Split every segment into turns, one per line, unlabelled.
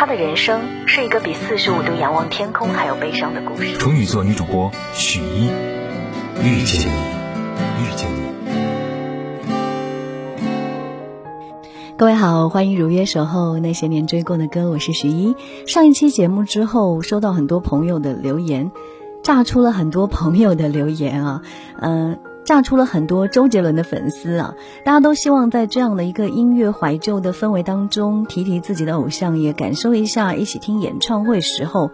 他的人生是一个比四十五度仰望天空还要悲伤的故事。
处女座女主播许一，
遇见你，遇见你。
各位好，欢迎如约守候那些年追过的歌，我是徐一。上一期节目之后，收到很多朋友的留言，炸出了很多朋友的留言啊，嗯、炸出了很多周杰伦的粉丝啊，大家都希望在这样的一个音乐怀旧的氛围当中，提提自己的偶像，也感受一下一起听演唱会时候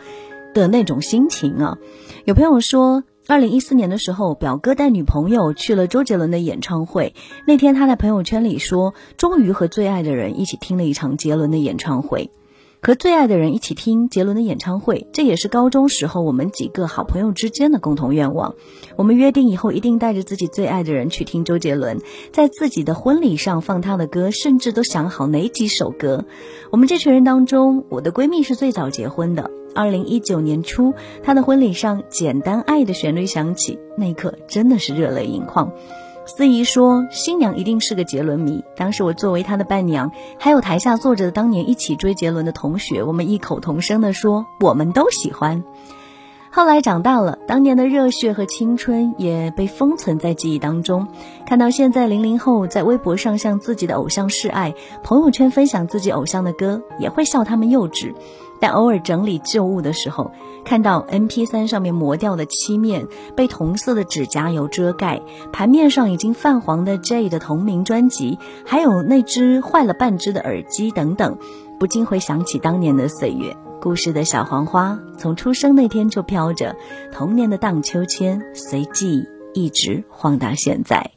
的那种心情啊。有朋友说，二零一四年的时候，表哥带女朋友去了周杰伦的演唱会。那天他在朋友圈里说，终于和最爱的人一起听了一场杰伦的演唱会。和最爱的人一起听杰伦的演唱会，这也是高中时候我们几个好朋友之间的共同愿望。我们约定以后一定带着自己最爱的人去听周杰伦，在自己的婚礼上放他的歌，甚至都想好哪几首歌。我们这群人当中，我的闺蜜是最早结婚的。二零一九年初，她的婚礼上，《简单爱》的旋律响起，那一刻真的是热泪盈眶。司仪说，新娘一定是个杰伦迷。当时我作为她的伴娘，还有台下坐着的当年一起追杰伦的同学，我们异口同声地说，我们都喜欢。后来长大了，当年的热血和青春也被封存在记忆当中。看到现在零零后在微博上向自己的偶像示爱，朋友圈分享自己偶像的歌，也会笑他们幼稚。但偶尔整理旧物的时候，看到 MP3 上面磨掉的漆面，被同色的指甲油遮盖，盘面上已经泛黄的 J 的同名专辑，还有那只坏了半只的耳机等等，不禁会想起当年的岁月。故事的小黄花，从出生那天就飘着，童年的荡秋千，随记忆一直晃到现在。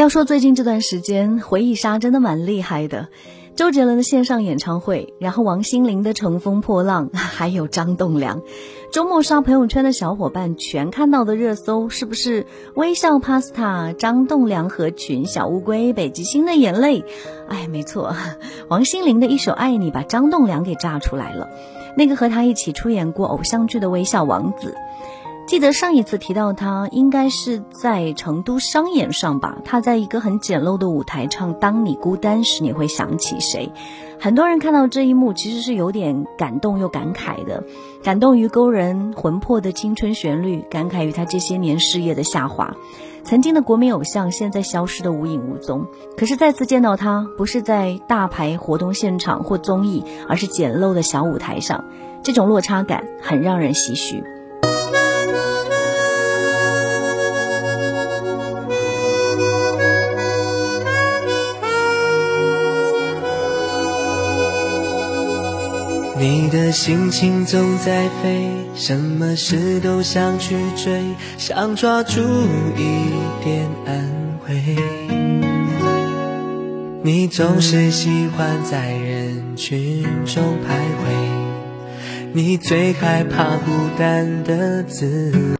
要说最近这段时间回忆杀真的蛮厉害的，周杰伦的线上演唱会，然后王心凌的乘风破浪，还有张栋梁。周末刷朋友圈的小伙伴全看到的热搜是不是微笑 Pasta、张栋梁合群、小乌龟、北极星的眼泪？哎，没错，王心凌的一首《爱你》把张栋梁给炸出来了，那个和他一起出演过偶像剧的微笑王子。记得上一次提到他，应该是在成都商演上吧。他在一个很简陋的舞台唱《当你孤单时》，你会想起谁？很多人看到这一幕，其实是有点感动又感慨的。感动于勾人魂魄的青春旋律，感慨于他这些年事业的下滑。曾经的国民偶像，现在消失的无影无踪。可是再次见到他，不是在大牌活动现场或综艺，而是简陋的小舞台上，这种落差感很让人唏嘘。
心情总在飞，什么事都想去追，想抓住一点安慰。你总是喜欢在人群中徘徊，你最害怕孤单的滋。味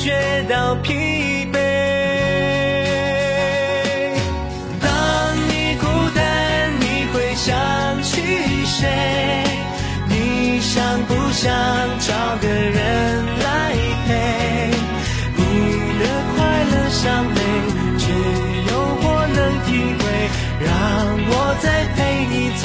觉到疲惫。当你孤单，你会想起谁？你想不想找个人来陪？你的快乐伤悲，只有我能体会。让我再陪你走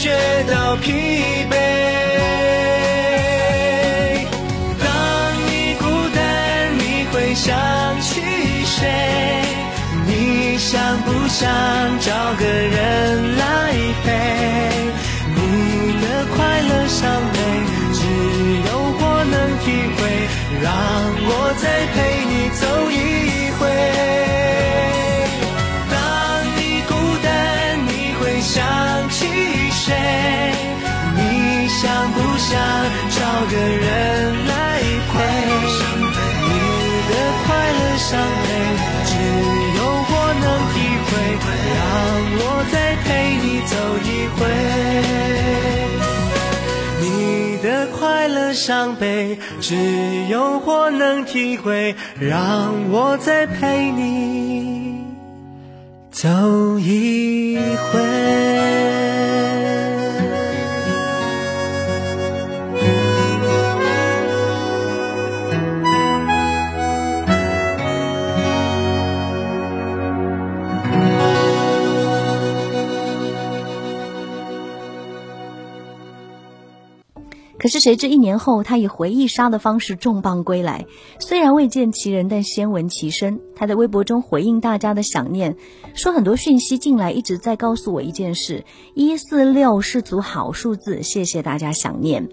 觉到疲惫。当你孤单，你会想起谁？你想不想找个人来陪？你的快乐伤悲，只有我能体会。让我再陪你走一找个人来陪。你的快乐伤悲，只有我能体会。让我再陪你走一回。你的快乐伤悲，只有我能体会。让我再陪你走一回。
可是谁知一年后，他以回忆杀的方式重磅归来。虽然未见其人，但先闻其声。他在微博中回应大家的想念，说很多讯息进来一直在告诉我一件事：一四六是组好数字。谢谢大家想念，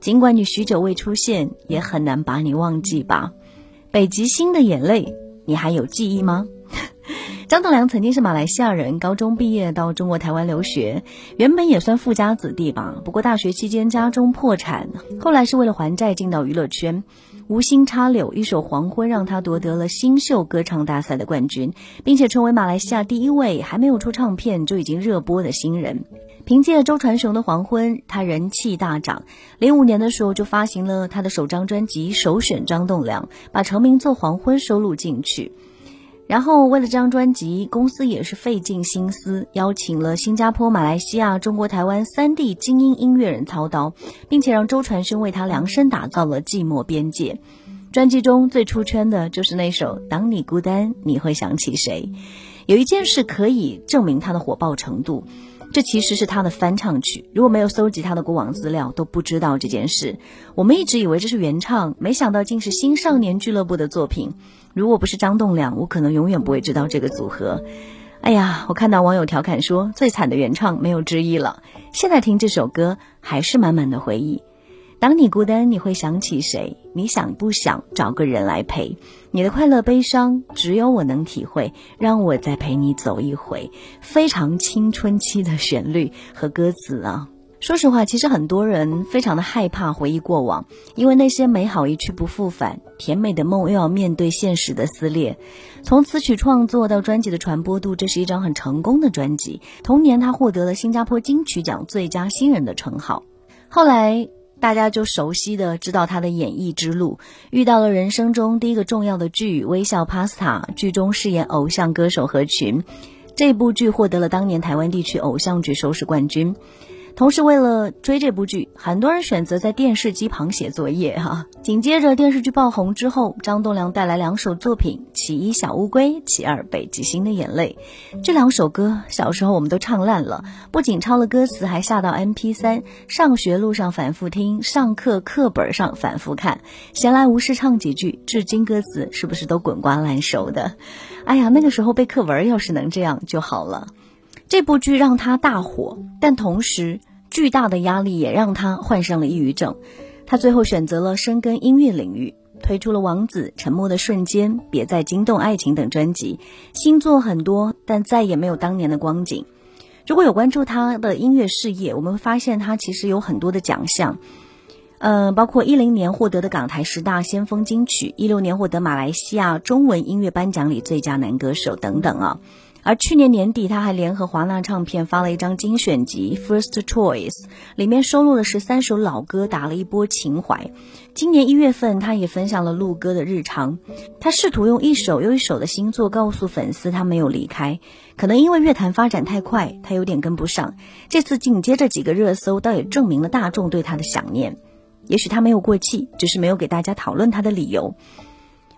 尽管你许久未出现，也很难把你忘记吧。北极星的眼泪，你还有记忆吗？张栋梁曾经是马来西亚人，高中毕业到中国台湾留学，原本也算富家子弟吧。不过大学期间家中破产，后来是为了还债进到娱乐圈。无心插柳，一首《黄昏》让他夺得了新秀歌唱大赛的冠军，并且成为马来西亚第一位还没有出唱片就已经热播的新人。凭借周传雄的《黄昏》，他人气大涨。零五年的时候就发行了他的首张专辑，首选张栋梁，把成名作《黄昏》收录进去。然后，为了这张专辑，公司也是费尽心思，邀请了新加坡、马来西亚、中国台湾三地精英音乐人操刀，并且让周传雄为他量身打造了《寂寞边界》。专辑中最出圈的就是那首《当你孤单，你会想起谁》。有一件事可以证明他的火爆程度。这其实是他的翻唱曲，如果没有搜集他的过往资料，都不知道这件事。我们一直以为这是原唱，没想到竟是新少年俱乐部的作品。如果不是张栋梁，我可能永远不会知道这个组合。哎呀，我看到网友调侃说，最惨的原唱没有之一了。现在听这首歌，还是满满的回忆。当你孤单，你会想起谁？你想不想找个人来陪？你的快乐悲伤，只有我能体会。让我再陪你走一回，非常青春期的旋律和歌词啊！说实话，其实很多人非常的害怕回忆过往，因为那些美好一去不复返，甜美的梦又要面对现实的撕裂。从词曲创作到专辑的传播度，这是一张很成功的专辑。同年，他获得了新加坡金曲奖最佳新人的称号。后来。大家就熟悉的知道他的演艺之路，遇到了人生中第一个重要的剧《微笑 Pasta》，剧中饰演偶像歌手何群，这部剧获得了当年台湾地区偶像剧收视冠军。同时，为了追这部剧，很多人选择在电视机旁写作业哈。紧接着电视剧爆红之后，张栋梁带来两首作品：其一《小乌龟》，其二《北极星的眼泪》。这两首歌小时候我们都唱烂了，不仅抄了歌词，还下到 MP3，上学路上反复听，上课课本上反复看，闲来无事唱几句，至今歌词是不是都滚瓜烂熟的？哎呀，那个时候背课文要是能这样就好了。这部剧让他大火，但同时巨大的压力也让他患上了抑郁症。他最后选择了深耕音乐领域，推出了《王子》《沉默的瞬间》《别再惊动爱情》等专辑，新作很多，但再也没有当年的光景。如果有关注他的音乐事业，我们会发现他其实有很多的奖项，嗯，包括一零年获得的港台十大先锋金曲，一六年获得马来西亚中文音乐颁奖礼最佳男歌手等等啊。而去年年底，他还联合华纳唱片发了一张精选集《First Choice》，里面收录了十三首老歌，打了一波情怀。今年一月份，他也分享了录歌的日常。他试图用一首又一首的新作告诉粉丝，他没有离开。可能因为乐坛发展太快，他有点跟不上。这次紧接着几个热搜，倒也证明了大众对他的想念。也许他没有过气，只是没有给大家讨论他的理由。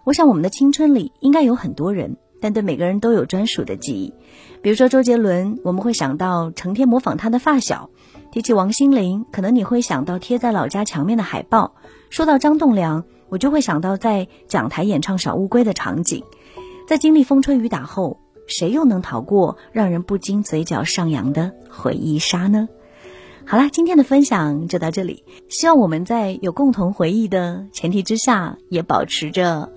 我想，我们的青春里应该有很多人。但对每个人都有专属的记忆，比如说周杰伦，我们会想到成天模仿他的发小；提起王心凌，可能你会想到贴在老家墙面的海报；说到张栋梁，我就会想到在讲台演唱《小乌龟》的场景。在经历风吹雨打后，谁又能逃过让人不禁嘴角上扬的回忆杀呢？好啦，今天的分享就到这里，希望我们在有共同回忆的前提之下，也保持着。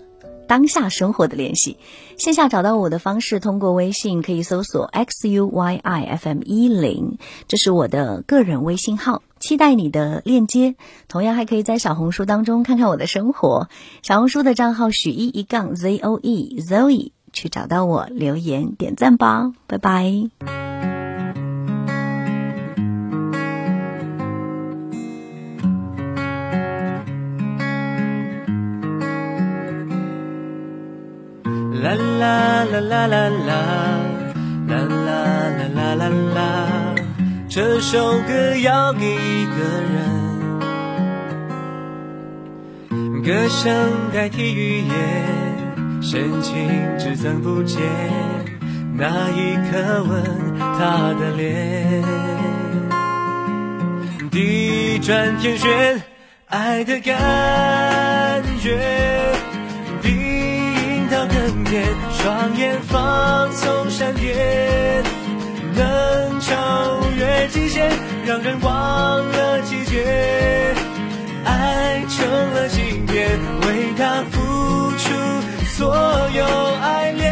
当下生活的联系，线下找到我的方式，通过微信可以搜索 x u y i f m 一零，这是我的个人微信号，期待你的链接。同样还可以在小红书当中看看我的生活，小红书的账号许一一杠 z o e zoe，去找到我留言点赞吧，拜拜。
啦啦啦啦啦啦啦啦啦啦啦，这首歌要给一个人，歌声代替语言，深情只增不减，那一刻吻他的脸，地转天旋，爱的感觉。双眼放纵闪电，能超越极限，让人忘了季节。爱成了经典，为他付出所有爱恋